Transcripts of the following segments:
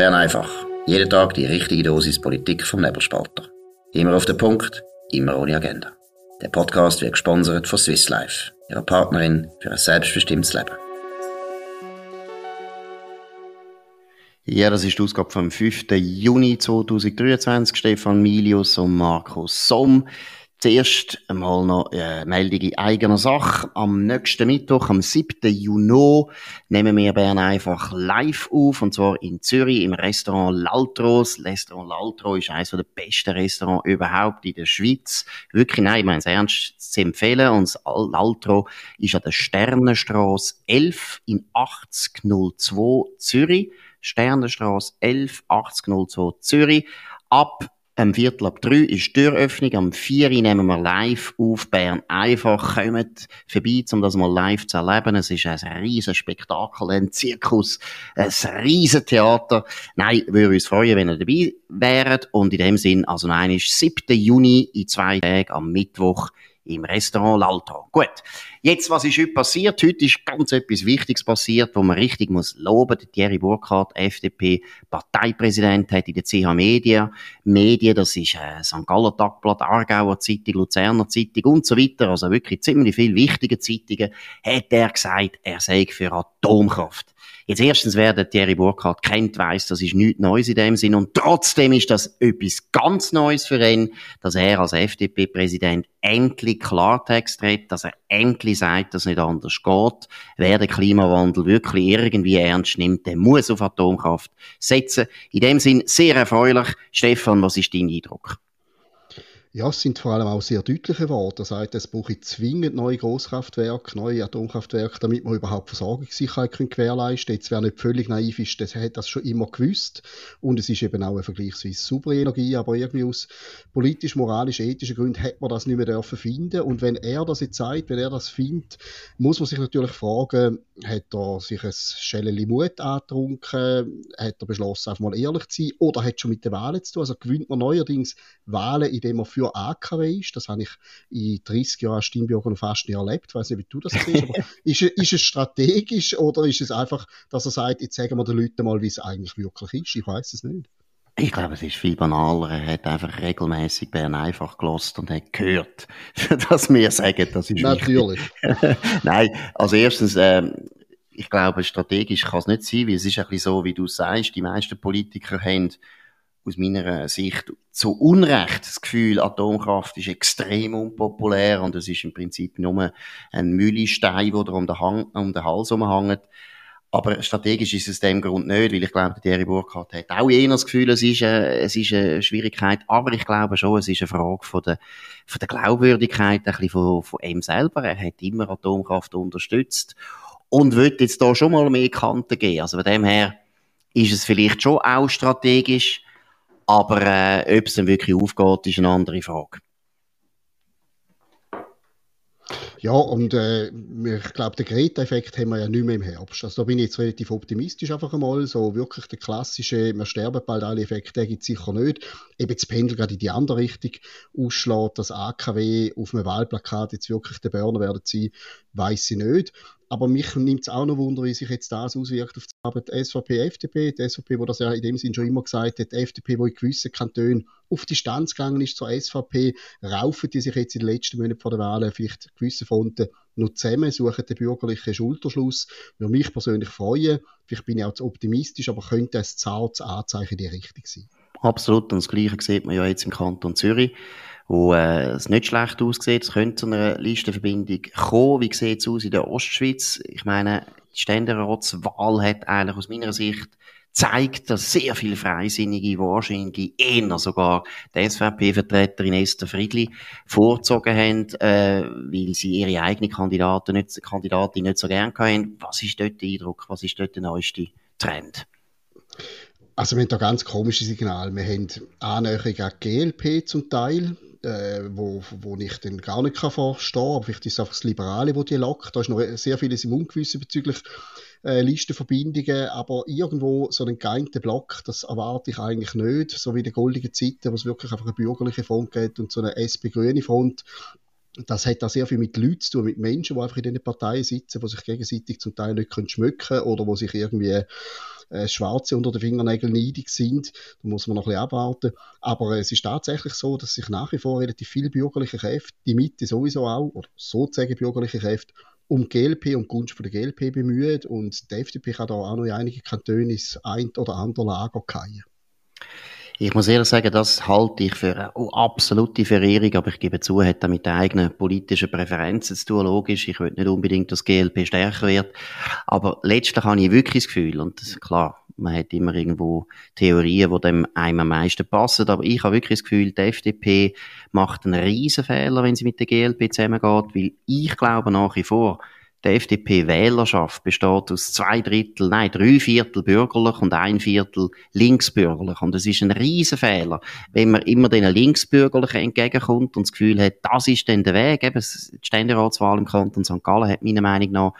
Bern einfach. Jeden Tag die richtige Dosis Politik vom Nebelspalter. Immer auf den Punkt, immer ohne Agenda. Der Podcast wird gesponsert von Swiss Life, ihrer Partnerin für ein selbstbestimmtes Leben. Ja, das ist die Ausgabe vom 5. Juni 2023. Stefan Milius und Markus Somm. Zuerst einmal noch eine Meldung in eigener Sache. Am nächsten Mittwoch, am 7. Juni, nehmen wir Bern einfach live auf, und zwar in Zürich im Restaurant L'Altro. Das Restaurant L'Altro ist eines der besten Restaurants überhaupt in der Schweiz. Wirklich, nein, ich meine es ernst zu empfehlen. Und L'Altro ist an der Sternenstraße 11 in 8002 Zürich. Sternenstraße 11 8002 Zürich. Ab am Viertel ab drei ist die Türöffnung. Am vier nehmen wir live auf Bern einfach. Kommt vorbei, um das mal live zu erleben. Es ist ein riesen Spektakel, ein Zirkus, ein riesen Theater. Nein, würde uns freuen, wenn ihr dabei wäret. Und in dem Sinn, also nein, ist 7. Juni in zwei Tagen am Mittwoch im Restaurant L'Alto. Gut. Jetzt, was ist heute passiert? Heute ist ganz etwas Wichtiges passiert, wo man richtig muss loben. Der Thierry Burkhardt, FDP, Parteipräsident, hat in der CH Media, Medien, das ist äh, St. Galler Tagblatt, Aargauer Zeitung, Luzerner Zeitung und so weiter, also wirklich ziemlich viele wichtige Zeitungen, hat er gesagt, er sei für Atomkraft. Jetzt erstens, wer den Thierry Burkhardt kennt, weiß, das ist nichts Neues in dem Sinn. Und trotzdem ist das etwas ganz Neues für ihn, dass er als FDP-Präsident endlich Klartext redet, dass er endlich sagt, dass es nicht anders geht. Wer den Klimawandel wirklich irgendwie ernst nimmt, der muss auf Atomkraft setzen. In dem Sinn sehr erfreulich. Stefan, was ist dein Eindruck? Ja, es sind vor allem auch sehr deutliche Worte. Er sagt, es brauche zwingend neue Großkraftwerke, neue Atomkraftwerke, damit man überhaupt Versorgungssicherheit gewährleisten kann. Jetzt, wer nicht völlig naiv ist, der hat das schon immer gewusst. Und es ist eben auch eine vergleichsweise saubere Energie, aber irgendwie aus politisch, moralisch, ethischen Gründen hat man das nicht mehr dürfen finden. Und wenn er das jetzt sagt, wenn er das findet, muss man sich natürlich fragen, hat er sich ein Schelleli Mut angetrunken, hat er beschlossen, einfach mal ehrlich zu sein, oder hat schon mit den Wahlen zu tun? Also gewinnt man neuerdings Wahlen, indem man für für AKW ist. Das habe ich in 30 Jahren noch fast nie erlebt. Ich weiß nicht, wie du das siehst, aber ist, ist es strategisch oder ist es einfach, dass er sagt, jetzt sagen wir den Leuten mal, wie es eigentlich wirklich ist? Ich weiß es nicht. Ich glaube, es ist viel banaler. Er hat einfach regelmäßig Bern einfach gelost und hat gehört, dass wir sagen, das ist Natürlich. Nein, also erstens, äh, ich glaube, strategisch kann es nicht sein, weil es ist ein bisschen so, wie du sagst, die meisten Politiker haben aus meiner Sicht zu Unrecht das Gefühl, Atomkraft ist extrem unpopulär und es ist im Prinzip nur ein Mühlestein, der um den, Hang, um den Hals umhängt. Aber strategisch ist es dem Grund nicht, weil ich glaube, Thierry Burkhardt hat auch eher das Gefühl, es ist, eine, es ist eine Schwierigkeit. Aber ich glaube schon, es ist eine Frage von der, von der Glaubwürdigkeit, ein bisschen von, von ihm selber. Er hat immer Atomkraft unterstützt und wird jetzt da schon mal mehr Kanten geben. Also von dem her ist es vielleicht schon auch strategisch, aber äh, ob es dann wirklich aufgeht, ist eine andere Frage. Ja, und äh, ich glaube, den Greta-Effekt haben wir ja nicht mehr im Herbst. Also da bin ich jetzt relativ optimistisch einfach einmal. So wirklich der klassische, wir sterben bald alle Effekt, der gibt es sicher nicht. Eben das Pendel gerade in die andere Richtung ausschlägt, dass AKW auf einem Wahlplakat jetzt wirklich der Burner werden sein, weiß ich nicht. Aber mich nimmt es auch noch Wunder, wie sich jetzt das auswirkt auf die Arbeit SVP, FDP. Die SVP, wo das ja in dem Sinn schon immer gesagt hat, die FDP, wo in gewissen Kantonen auf Distanz gegangen ist zur SVP, raufen die sich jetzt in den letzten Monaten vor der Wahl vielleicht gewisse Fronten noch zusammen, suchen den bürgerlichen Schulterschluss. Würde mich persönlich freuen. Vielleicht bin ich auch zu optimistisch, aber könnte ein zartes Anzeichen in die Richtung sein. Absolut. Und das Gleiche sieht man ja jetzt im Kanton Zürich wo äh, es nicht schlecht aussieht. Es könnte zu einer Listenverbindung kommen. Wie sieht es aus in der Ostschweiz? Ich meine, die Ständeratswahl hat eigentlich aus meiner Sicht zeigt, dass sehr viele Freisinnige wahrscheinlich eher sogar die SVP-Vertreterin Esther Friedli vorgezogen haben, äh, weil sie ihre eigene Kandidatin nicht, Kandidatin nicht so gern hatten. Was ist dort der Eindruck? Was ist dort der neueste Trend? Also wir haben da ganz komische Signale. Wir haben Annäherung an GLP zum Teil äh, wo, wo ich dann gar nicht kann verstehen kann. Vielleicht ist es einfach das Liberale, wo die lockt. Da ist noch sehr vieles im Ungewissen bezüglich äh, Listenverbindungen, aber irgendwo so einen geeinten Block, das erwarte ich eigentlich nicht, so wie die goldigen Zeiten, wo es wirklich einfach eine bürgerliche Front gibt und so eine SP-grüne Front. Das hat auch sehr viel mit Leuten zu tun, mit Menschen, die einfach in diesen Parteien sitzen, die sich gegenseitig zum Teil nicht können schmücken oder wo sich irgendwie äh, Schwarze unter den Fingernägeln neidig sind. Da muss man noch ein bisschen abwarten. Aber äh, es ist tatsächlich so, dass sich nach wie vor relativ viele bürgerliche Kräfte, die Mitte sowieso auch, oder sozusagen bürgerliche Kräfte, um GLP und Gunst von der GLP bemühen und die FDP kann da auch noch in einige Kantone ins ein oder andere Lager fallen. Ich muss ehrlich sagen, das halte ich für eine absolute Verehrung, aber ich gebe zu, hat das mit eigenen politischen Präferenzen zu tun, logisch. Ich will nicht unbedingt, dass GLP stärker wird. Aber letztlich habe ich wirklich das Gefühl, und das klar, man hat immer irgendwo Theorien, die dem einem am meisten passen, aber ich habe wirklich das Gefühl, die FDP macht einen riesen Fehler, wenn sie mit der GLP zusammengeht, weil ich glaube nach wie vor, die FDP-Wählerschaft besteht aus zwei Drittel, nein, drei Viertel bürgerlich und ein Viertel linksbürgerlich. Und das ist ein Riesenfehler, wenn man immer den Linksbürgerlichen entgegenkommt und das Gefühl hat, das ist dann der Weg. Eben, die Ständeratswahl im Kanton St. Gallen hat meiner Meinung nach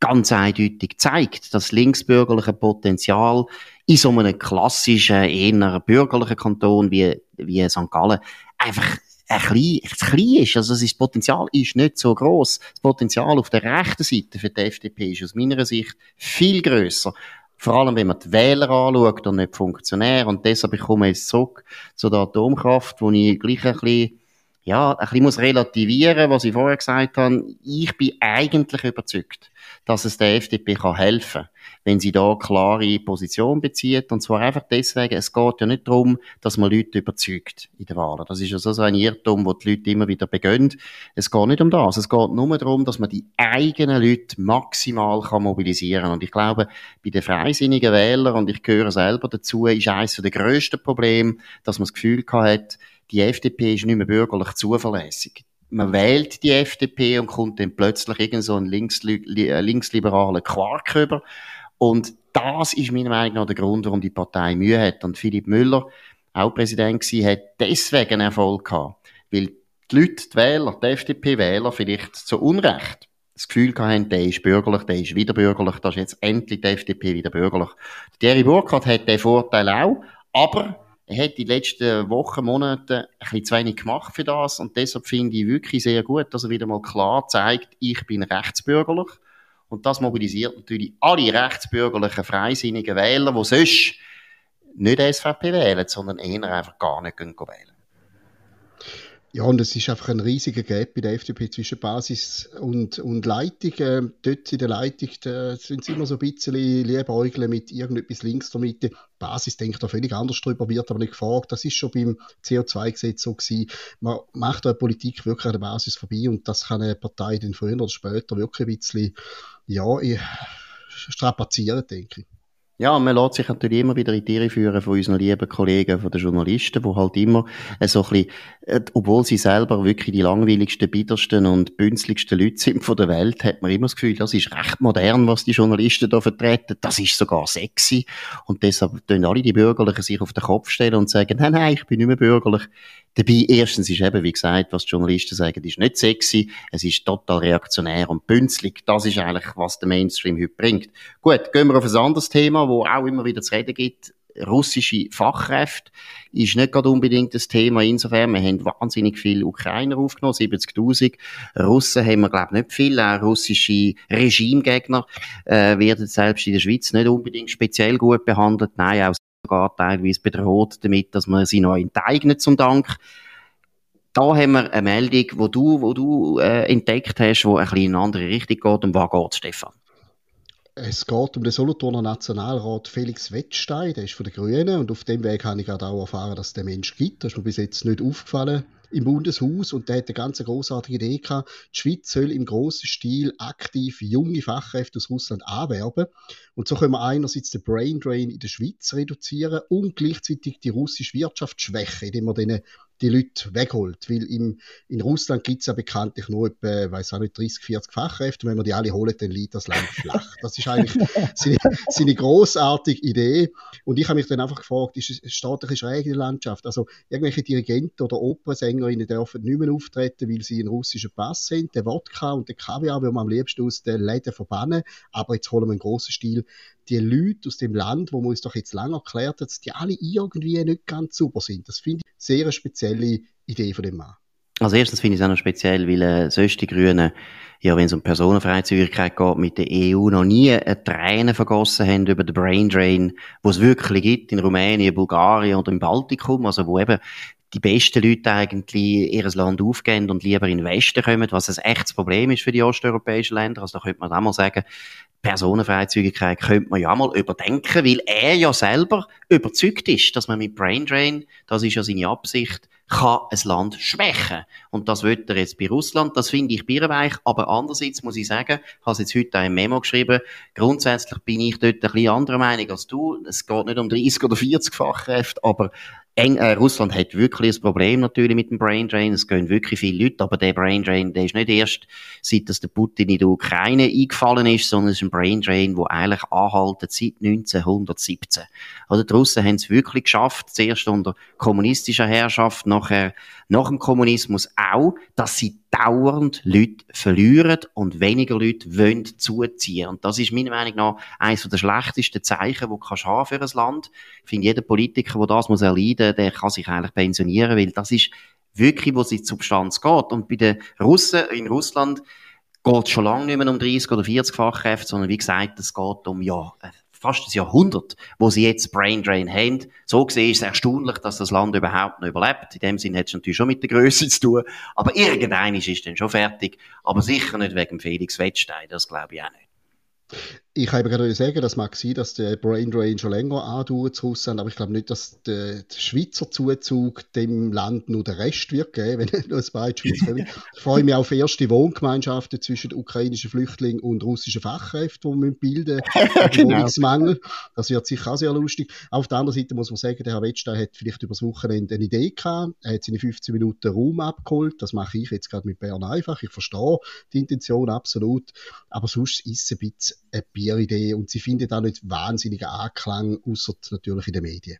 ganz eindeutig gezeigt, dass linksbürgerliche Potenzial in so einem klassischen, eher bürgerlichen Kanton wie, wie St. Gallen einfach ein klein, klein ist. Also das Potenzial ist nicht so groß. Das Potenzial auf der rechten Seite für die FDP ist aus meiner Sicht viel größer. Vor allem, wenn man die Wähler anschaut und nicht Funktionäre. Und deshalb ich komme jetzt zurück zu der Atomkraft, wo ich gleich ein bisschen, ja, ein bisschen muss relativieren, was ich vorher gesagt habe. Ich bin eigentlich überzeugt, dass es der FDP kann helfen kann, wenn sie da klare Position bezieht. Und zwar einfach deswegen, es geht ja nicht darum, dass man Leute überzeugt in der Wahl. Das ist ja so ein Irrtum, wo die Leute immer wieder begönnen. Es geht nicht um das. Es geht nur darum, dass man die eigenen Leute maximal kann mobilisieren Und ich glaube, bei den freisinnigen Wählern, und ich gehöre selber dazu, ist eines der grössten Probleme, dass man das Gefühl hat, die FDP ist nicht mehr bürgerlich zuverlässig man wählt die FDP und kommt dann plötzlich irgend so linksli äh, linksliberalen Quark rüber. Und das ist meiner Meinung nach der Grund, warum die Partei Mühe hat. Und Philipp Müller, auch Präsident gewesen, hat deswegen Erfolg gehabt. Weil die Leute, die Wähler, die FDP-Wähler vielleicht zu Unrecht das Gefühl hatten, der ist bürgerlich, der ist wieder bürgerlich, da ist jetzt endlich die FDP wieder bürgerlich. Thierry Burkhardt hat den Vorteil auch, aber er hat die letzten Wochen, Monate ein bisschen zu wenig gemacht für das und deshalb finde ich wirklich sehr gut, dass er wieder mal klar zeigt, ich bin rechtsbürgerlich und das mobilisiert natürlich alle rechtsbürgerlichen, freisinnigen Wähler, die sonst nicht SVP wählen, sondern eher einfach gar nicht wählen. Ja, und es ist einfach ein riesiger Gap bei der FDP zwischen Basis und, und Leitung. Äh, dort in der Leitung sind sie immer so ein bisschen liebäugeln mit irgendetwas links der Mitte. Basis denkt da völlig anders drüber, wird aber nicht gefragt. Das ist schon beim CO2-Gesetz so gewesen. Man macht da Politik wirklich an der Basis vorbei und das kann eine Partei dann früher oder später wirklich ein bisschen, ja, strapazieren, denke ich. Ja, man lässt sich natürlich immer wieder in die Irre führen von unseren lieben Kollegen, von den Journalisten, die halt immer so ein bisschen, äh, obwohl sie selber wirklich die langweiligsten, bittersten und bünzligsten Leute sind von der Welt, hat man immer das Gefühl, das ist recht modern, was die Journalisten da vertreten. Das ist sogar sexy. Und deshalb tun alle die Bürgerlichen sich auf den Kopf stellen und sagen, nein, nein, ich bin nicht mehr bürgerlich. Dabei, erstens ist eben, wie gesagt, was die Journalisten sagen, ist nicht sexy, es ist total reaktionär und bünzlig. Das ist eigentlich, was der Mainstream heute bringt. Gut, gehen wir auf ein anderes Thema, wo auch immer wieder zu reden gibt. Russische Fachkräfte ist nicht gerade unbedingt das Thema. Insofern, wir haben wahnsinnig viele Ukrainer aufgenommen, 70.000. Russen haben wir, glaube ich, nicht viel. Auch russische Regimegegner äh, werden selbst in der Schweiz nicht unbedingt speziell gut behandelt. Nein, auch sogar teilweise bedroht damit, dass man sie noch enteignet zum Dank. Da haben wir eine Meldung, wo du, wo du äh, entdeckt hast, wo ein bisschen in eine andere Richtung geht. Um was geht Stefan? Es geht um den Solothurner Nationalrat Felix Wettstein, der ist von den Grünen und auf dem Weg habe ich gerade auch erfahren, dass es den Mensch gibt. Das ist mir bis jetzt nicht aufgefallen im Bundeshaus und der hat eine ganz großartige Idee gehabt. Die Schweiz soll im grossen Stil aktiv junge Fachkräfte aus Russland anwerben und so können wir einerseits den Brain Drain in der Schweiz reduzieren und gleichzeitig die russische Wirtschaft schwächen, indem wir denen die Leute wegholt. Weil im, in Russland gibt es ja bekanntlich nur etwa, weiß auch nicht, 30, 40 Fachkräfte. Und wenn man die alle holt, dann liegt das Land flach. Das ist eigentlich seine, seine großartige Idee. Und ich habe mich dann einfach gefragt, ist es eine staatliche schräge Landschaft? Also irgendwelche Dirigenten oder Opernsängerinnen dürfen nicht mehr auftreten, weil sie einen russischen Pass sind. Der Wodka und der Kaviar will man am liebsten aus den Läden verbannen. Aber jetzt holen wir einen grossen Stil die Leute aus dem Land, wo man uns doch jetzt lange erklärt hat, dass die alle irgendwie nicht ganz super sind. Das finde ich eine sehr spezielle Idee von dem Mann. Also erstens finde ich es auch noch speziell, weil äh, sonst die Grünen ja, wenn es um Personenfreizügigkeit geht, mit der EU noch nie eine Träne vergossen haben über den Braindrain, wo es wirklich gibt in Rumänien, Bulgarien oder im Baltikum, also wo eben die besten Leute eigentlich ihr Land aufgeben und lieber in den Westen kommen, was ein echtes Problem ist für die osteuropäischen Länder. Also da könnte man auch mal sagen, Personenfreizügigkeit könnte man ja mal überdenken, weil er ja selber überzeugt ist, dass man mit Braindrain, das ist ja seine Absicht, kann ein Land schwächen. Und das wird er jetzt bei Russland. Das finde ich birrenweich. Aber andererseits muss ich sagen, ich habe jetzt heute im Memo geschrieben, grundsätzlich bin ich dort ein bisschen anderer Meinung als du. Es geht nicht um 30 oder 40 Fachkräfte, aber Eng, äh, Russland hat wirklich ein Problem natürlich mit dem Brain Drain. Es gehen wirklich viele Leute, aber der Brain Drain, der ist nicht erst, seit dass der Putin in die Ukraine eingefallen ist, sondern es ist ein Brain Drain, der eigentlich anhaltet seit 1917. Also die Russen haben es wirklich geschafft, zuerst unter kommunistischer Herrschaft, nachher nach dem Kommunismus auch, dass sie dauernd Leute verlieren und weniger Leute wollen zuziehen. Und das ist meiner Meinung nach eines der schlechtesten Zeichen, die haben für ein Land. Ich finde, jeder Politiker, der das muss erleiden, der kann sich eigentlich pensionieren, weil das ist wirklich, wo es in die Substanz geht. Und bei den Russen in Russland geht es schon lange nicht mehr um 30 oder 40 Fachkräfte, sondern wie gesagt, es geht um, ja, fast ein Jahrhundert, wo sie jetzt Brain Drain haben. So gesehen ist es erstaunlich, dass das Land überhaupt noch überlebt. In dem Sinne hat es natürlich schon mit der Größe zu tun. Aber irgendein ist dann schon fertig. Aber sicher nicht wegen Felix Wettstein. Das glaube ich auch nicht. Ich habe gerade sagen, das mag sein, dass der Brain Drain schon länger andauert zu Russland, aber ich glaube nicht, dass der, Schweizer Zuzug dem Land nur der Rest wird geben, wenn nur ein paar Schweizer kommen. Ich freue mich auf erste Wohngemeinschaften zwischen ukrainischen Flüchtlingen und russischen Fachkräften, die wir bilden genau. Wohnungsmangel. Das wird sicher auch sehr lustig. Auf der anderen Seite muss man sagen, der Herr Wettstein hat vielleicht über das Wochenende eine Idee gehabt. Er hat seine 15 Minuten Raum abgeholt. Das mache ich jetzt gerade mit Bern einfach. Ich verstehe die Intention absolut. Aber sonst ist es ein bisschen ein Bieridee und sie findet auch nicht wahnsinnigen Anklang, außer natürlich in den Medien.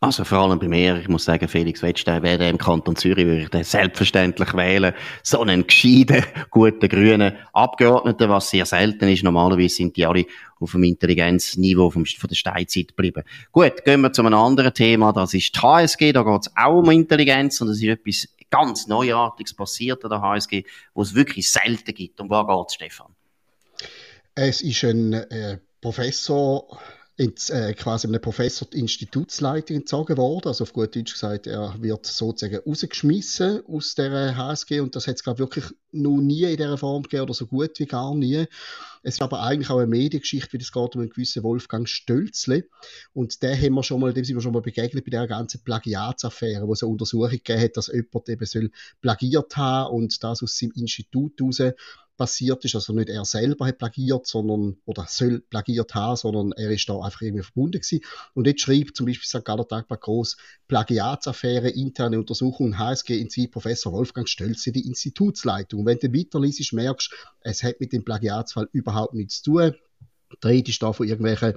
Also vor allem bei mir, ich muss sagen, Felix Wettstein wäre im Kanton Zürich, würde ich den selbstverständlich wählen. So einen gescheiten, guten, grünen Abgeordneten, was sehr selten ist. Normalerweise sind die alle auf dem Intelligenzniveau vom, von der Steinzeit geblieben. Gut, gehen wir zu einem anderen Thema. Das ist die HSG. Da geht es auch um Intelligenz und es ist etwas ganz Neuartiges passiert an der HSG, wo es wirklich selten gibt. Um was geht Stefan? Es ist ein äh, Professor, ins, äh, quasi einem Professor die Institutsleitung entzogen worden. Also auf gut Deutsch gesagt, er wird sozusagen rausgeschmissen aus der HSG und das hat es, glaube wirklich noch nie in dieser Form gegeben oder so gut wie gar nie. Es ist aber eigentlich auch eine Mediengeschichte, wie es geht um einen gewissen Wolfgang Stölzle. Und der haben wir schon mal, dem sind wir schon mal begegnet bei der ganzen Plagiatsaffäre, wo es eine Untersuchung gegeben hat, dass jemand eben soll plagiert haben und das aus seinem Institut heraus passiert ist. Also nicht er selber hat plagiert, sondern, oder soll plagiert haben, sondern er ist da einfach irgendwie verbunden gewesen. Und jetzt schreibt zum Beispiel St. Galler Tagblatt groß, Plagiatsaffäre, interne Untersuchung, HSG in Sie, Professor Wolfgang Stölze, die Institutsleitung. Und wenn du weiterliest, merkst es hat mit dem Plagiatsfall überhaupt nichts zu tun. Rede ist da von irgendwelchen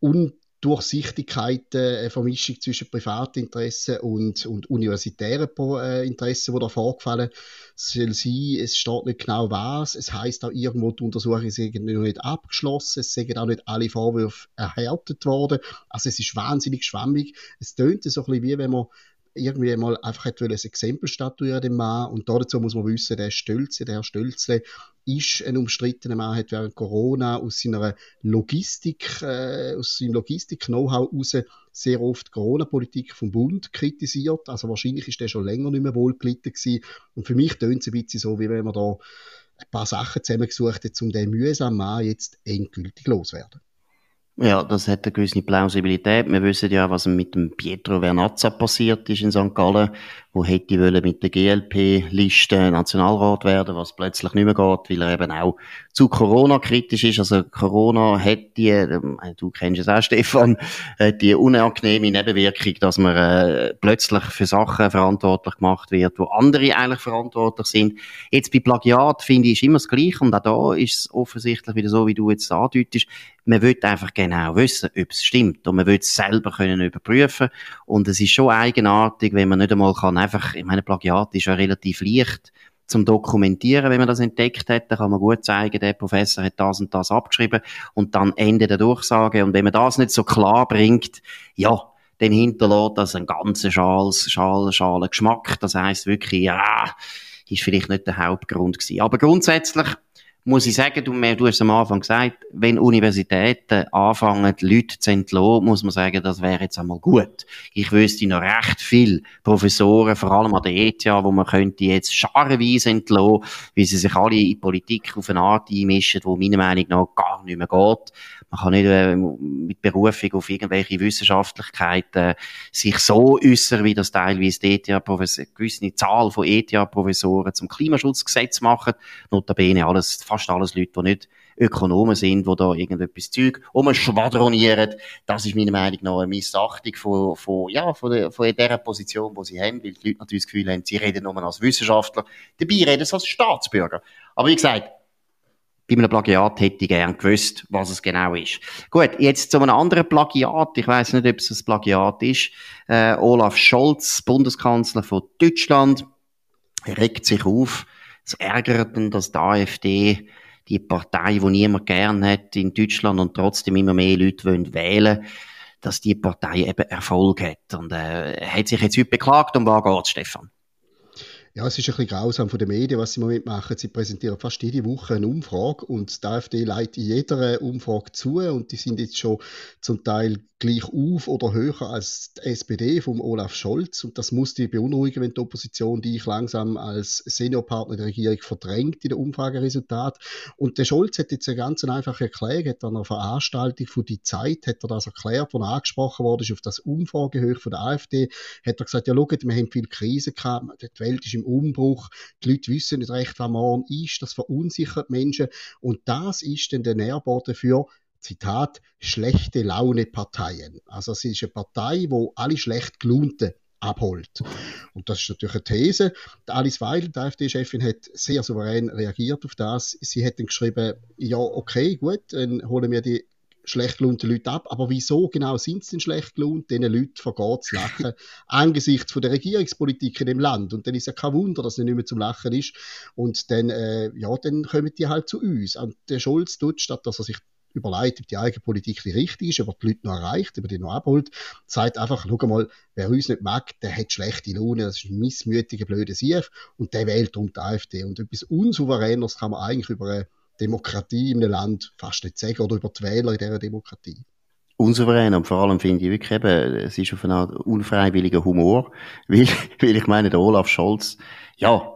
un Durchsichtigkeit, äh, Vermischung zwischen Privatinteressen und, und universitären äh, Interessen, die da vorgefallen soll sein. Es steht nicht genau was. Es heißt auch irgendwo, die Untersuchung ist noch nicht abgeschlossen. Es sind auch nicht alle Vorwürfe erhärtet worden. Also es ist wahnsinnig schwammig. Es tönt so ein bisschen wie wenn man irgendwie mal einfach ein Exempel statuieren dem Mann und dazu muss man wissen, der Stölze, der Herr Stölzle ist ein umstrittener Mann, hat während Corona aus seiner Logistik, äh, aus seinem Logistik-Know-how heraus sehr oft Corona-Politik vom Bund kritisiert. Also wahrscheinlich ist der schon länger nicht mehr wohlgelitten. Und für mich tönt es ein bisschen so, wie wenn man da ein paar Sachen zusammengesucht hat, um den mühsamen Mann jetzt endgültig loswerden. Ja, das hat eine gewisse Plausibilität. Wir wissen ja, was mit dem Pietro Vernazza passiert ist in St. Gallen, wo hätte mit der GLP-Liste Nationalrat werden, was plötzlich nicht mehr geht, weil er eben auch zu Corona kritisch ist. Also Corona hat die, äh, du kennst es auch, Stefan, äh, die unangenehme Nebenwirkung, dass man äh, plötzlich für Sachen verantwortlich gemacht wird, wo andere eigentlich verantwortlich sind. Jetzt bei Plagiat finde ich ist immer das Gleiche und auch da ist es offensichtlich wieder so, wie du jetzt andeutest. Man will einfach genau wissen, ob es stimmt und man will es selber können überprüfen und es ist schon eigenartig, wenn man nicht einmal kann einfach, ich meine, Plagiat ist ja relativ leicht zum Dokumentieren, wenn man das entdeckt hat, dann kann man gut zeigen, der Professor hat das und das abgeschrieben und dann Ende der Durchsage. Und wenn man das nicht so klar bringt, ja, dann hinterlässt das einen ganzen Schals, Schal, Schalen Geschmack. Das heisst wirklich, ja, ist vielleicht nicht der Hauptgrund gewesen. Aber grundsätzlich muss ich sagen, du, du hast am Anfang gesagt, wenn Universitäten anfangen, Leute zu entlassen, muss man sagen, das wäre jetzt einmal gut. Ich wüsste noch recht viel Professoren, vor allem an der ETH, wo man könnte jetzt scharenweise entlassen, weil sie sich alle in die Politik auf eine Art einmischen, wo meiner Meinung nach gar nicht mehr geht. Man kann nicht äh, mit Berufung auf irgendwelche Wissenschaftlichkeiten sich so äußern, wie das teilweise die ETH, eine gewisse Zahl von ETH-Professoren zum Klimaschutzgesetz machen. Notabene alles, fast alles Leute, die nicht Ökonomen sind, die da irgendetwas Zeug umschwadronieren. Das ist meiner Meinung nach eine Missachtung von, von, ja, von, der, von der Position, die sie haben, weil die Leute natürlich das Gefühl haben, sie reden nur als Wissenschaftler, dabei reden sie als Staatsbürger. Aber wie gesagt, bei einem Plagiat hätte ich gern gewusst, was es genau ist. Gut, jetzt zu einem anderen Plagiat. Ich weiß nicht, ob es ein Plagiat ist. Äh, Olaf Scholz, Bundeskanzler von Deutschland, regt sich auf. Es ärgert ihn, dass die AfD, die Partei, die niemand gern hat in Deutschland und trotzdem immer mehr Leute wollen wählen dass die Partei eben Erfolg hat. Und äh, er hat sich jetzt heute beklagt. Um was geht Stefan? Ja, es ist ein bisschen grausam von den Medien, was sie im Moment machen. Sie präsentieren fast jede Woche eine Umfrage und die AfD leitet jeder Umfrage zu und die sind jetzt schon zum Teil gleich auf oder höher als die SPD vom Olaf Scholz. Und das muss die beunruhigen, wenn die Opposition dich langsam als Seniorpartner der Regierung verdrängt in den Umfrageresultat. Und der Scholz hat jetzt eine ganz einfache Erklärung, hat an einer Veranstaltung von die Zeit, hat er das erklärt, wo er angesprochen wurde, ist auf das Umfragehöch von der AfD, hat er gesagt, ja, schaut, wir haben viel Krise gehabt, die Welt ist im Umbruch, die Leute wissen nicht recht, was morgen ist, das verunsichert Menschen. Und das ist dann der Nährboden für Zitat, schlechte Laune Parteien. Also es ist eine Partei, wo alle schlecht gelaunten abholt. Und das ist natürlich eine These. Alice Weil, die AfD-Chefin, hat sehr souverän reagiert auf das. Sie hat dann geschrieben, ja, okay, gut, dann holen wir die schlecht gelaunten Leute ab. Aber wieso genau sind sie denn schlecht gelaunt? Diesen Leuten vergeht das Lachen angesichts von der Regierungspolitik in dem Land. Und dann ist ja kein Wunder, dass es nicht mehr zum Lachen ist. Und dann, äh, ja, dann kommen die halt zu uns. Und der Scholz tut, statt dass er sich überlegt, ob die eigene Politik die richtig ist, ob die Leute noch erreicht, ob die noch abholt, sagt einfach, schau mal, wer uns nicht mag, der hat schlechte Laune, das ist ein missmütiger, blöder Sieg und der wählt um die AfD. Und etwas Unsouveränes kann man eigentlich über eine Demokratie in einem Land fast nicht sagen oder über die Wähler in dieser Demokratie unsouverän und vor allem finde ich wirklich eben, es ist auf eine Art unfreiwilliger Humor, weil, weil ich meine, der Olaf Scholz, ja,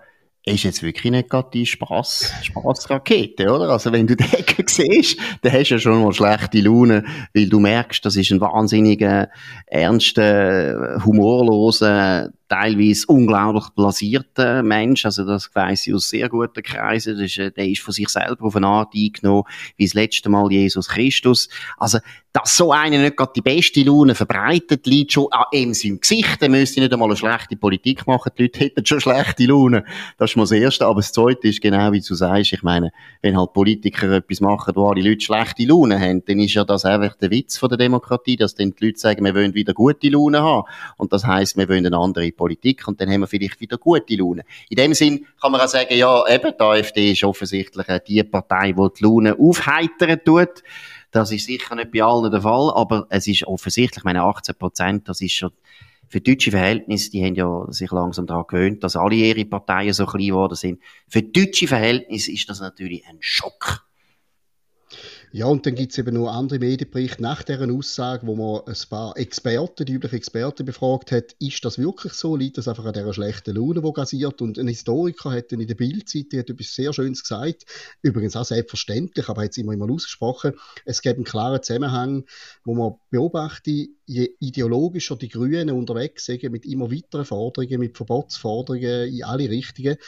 ist jetzt wirklich nicht gerade die Spaß, Spaßrakete, oder? Also wenn du den siehst, dann hast du ja schon mal schlechte Laune, weil du merkst, das ist ein wahnsinniger, ernster, humorloser, teilweise unglaublich blasierter Mensch, also das weiss ich aus sehr guten Kreisen, das ist, der ist von sich selber auf eine Art eingenommen, wie das letzte Mal Jesus Christus. Also, dass so einer nicht gerade die beste Laune verbreitet, liegt schon an ihm seinem Gesicht, der müsste nicht einmal eine schlechte Politik machen, die Leute hätten schon schlechte Laune. Das ist mal das Erste, aber das Zweite ist genau wie du sagst, ich meine, wenn halt Politiker etwas machen, wo alle Leute schlechte Laune haben, dann ist ja das einfach der Witz von der Demokratie, dass dann die Leute sagen, wir wollen wieder gute Laune haben. Und das heißt, wir wollen eine andere Politik und dann haben wir vielleicht wieder gute Laune. In dem Sinn kann man auch sagen, ja, eben, die AfD ist offensichtlich die Partei, die die Laune aufheitern tut. Das ist sicher nicht bei allen der Fall, aber es ist offensichtlich, meine 18 Prozent, das ist schon für deutsche Verhältnisse, die haben ja sich langsam daran gewöhnt, dass alle ihre Parteien so klein geworden sind. Für deutsche Verhältnisse ist das natürlich ein Schock. Ja, und dann gibt es eben noch andere Medienberichte nach deren Aussage, wo man ein paar Experten, die üblichen Experten befragt hat, ist das wirklich so? Liegt das einfach an dieser schlechten Laune, die gasiert? Und ein Historiker hat dann in der Bildzeitung etwas sehr Schönes gesagt, übrigens auch selbstverständlich, aber hat es immer immer ausgesprochen, es gibt einen klaren Zusammenhang, wo man beobachtet, je ideologischer die Grünen unterwegs sind, mit immer weiteren Forderungen, mit Verbotsforderungen in alle Richtungen,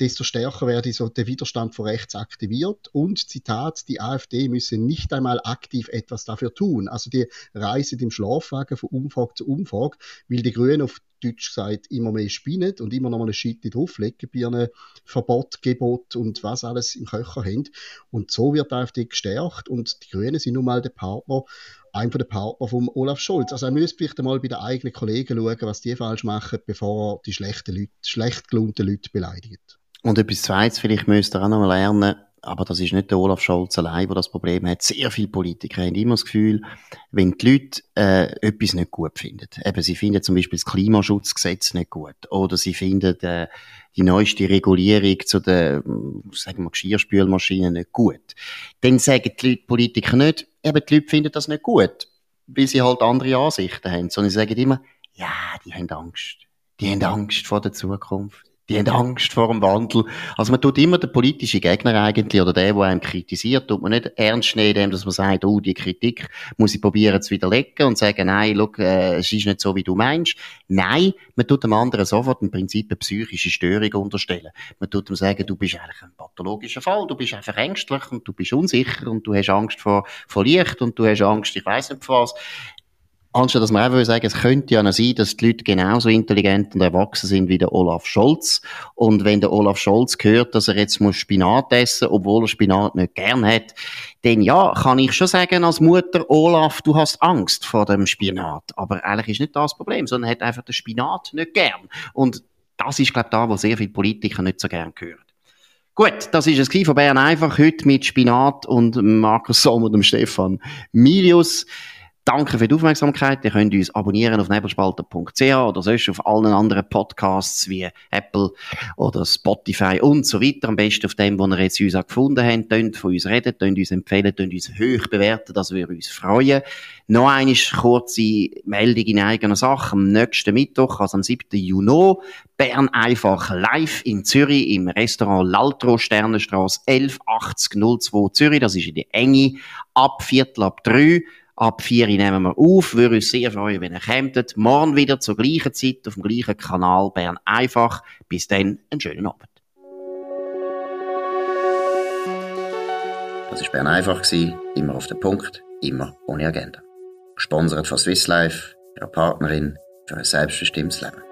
desto stärker werde so der Widerstand von rechts aktiviert. Und Zitat, die AfD müsse nicht einmal aktiv etwas dafür tun. Also die reisen im Schlafwagen von Umfrage zu Umfrage, weil die Grünen auf Deutsch gesagt immer mehr spinnen und immer noch mal eine Schitte drauflegen bei einem Verbot, Gebot und was alles im Köcher haben. Und so wird die AfD gestärkt und die Grünen sind nun mal der Partner einer der Partner von Olaf Scholz. Also er müsste vielleicht einmal bei den eigenen Kollegen schauen, was die falsch machen, bevor er die schlechten Leute, schlecht gelaunten Leute beleidigt. Und etwas Zweites, vielleicht müsst ihr auch noch lernen, aber das ist nicht der Olaf Scholz allein, der das Problem hat. Sehr viele Politiker haben immer das Gefühl, wenn die Leute äh, etwas nicht gut finden, eben sie finden zum Beispiel das Klimaschutzgesetz nicht gut. Oder sie finden äh, die neueste Regulierung zu den, sagen wir, Geschirrspülmaschinen nicht gut, dann sagen die Leute, Politiker nicht, eben die Leute finden das nicht gut, weil sie halt andere Ansichten haben, sondern sie sagen immer, ja, die haben Angst. Die haben Angst vor der Zukunft die haben Angst vor dem Wandel. Also man tut immer den politischen Gegner eigentlich, oder der, der einem kritisiert, tut man nicht ernst nehmen, dass man sagt, oh, die Kritik muss ich probieren zu widerlegen und sagen, nein, look, äh, es ist nicht so, wie du meinst. Nein, man tut dem anderen sofort im Prinzip eine psychische Störung unterstellen. Man tut ihm sagen, du bist eigentlich ein pathologischer Fall, du bist einfach ängstlich und du bist unsicher und du hast Angst vor, vor Licht und du hast Angst, ich weiß nicht vor was. Anstatt dass man einfach sagen, es könnte ja noch sein, dass die Leute genauso intelligent und erwachsen sind wie der Olaf Scholz. Und wenn der Olaf Scholz hört, dass er jetzt muss Spinat essen muss, obwohl er Spinat nicht gern hat, dann ja, kann ich schon sagen als Mutter, Olaf, du hast Angst vor dem Spinat. Aber eigentlich ist nicht das Problem, sondern er hat einfach den Spinat nicht gern. Und das ist, glaube ich, da, wo sehr viele Politiker nicht so gern hören. Gut, das ist es von Bern einfach heute mit Spinat und Markus Sommer und dem Stefan Milius. Danke für die Aufmerksamkeit. Ihr könnt uns abonnieren auf nebelspalter.ch oder sonst auf allen anderen Podcasts wie Apple oder Spotify und so weiter. Am besten auf dem, wo ihr jetzt uns gefunden habt. Tönt von uns reden, tönt uns empfehlen, tönt uns hoch bewerten, das würde uns freuen. Noch eine kurze Meldung in eigener Sache. Am nächsten Mittwoch, also am 7. Juni, Bern einfach live in Zürich im Restaurant Laltro Sternenstraße 118002 Zürich. Das ist in der Enge ab Viertel ab drei. Ab 4 nehmen wir auf. Würde uns sehr freuen, wenn ihr kommt. Morgen wieder zur gleichen Zeit auf dem gleichen Kanal Bern einfach. Bis dann, einen schönen Abend. Das war Bern einfach. Immer auf den Punkt, immer ohne Agenda. Gesponsert von Swiss Life, ihrer Partnerin für ein selbstbestimmtes Leben.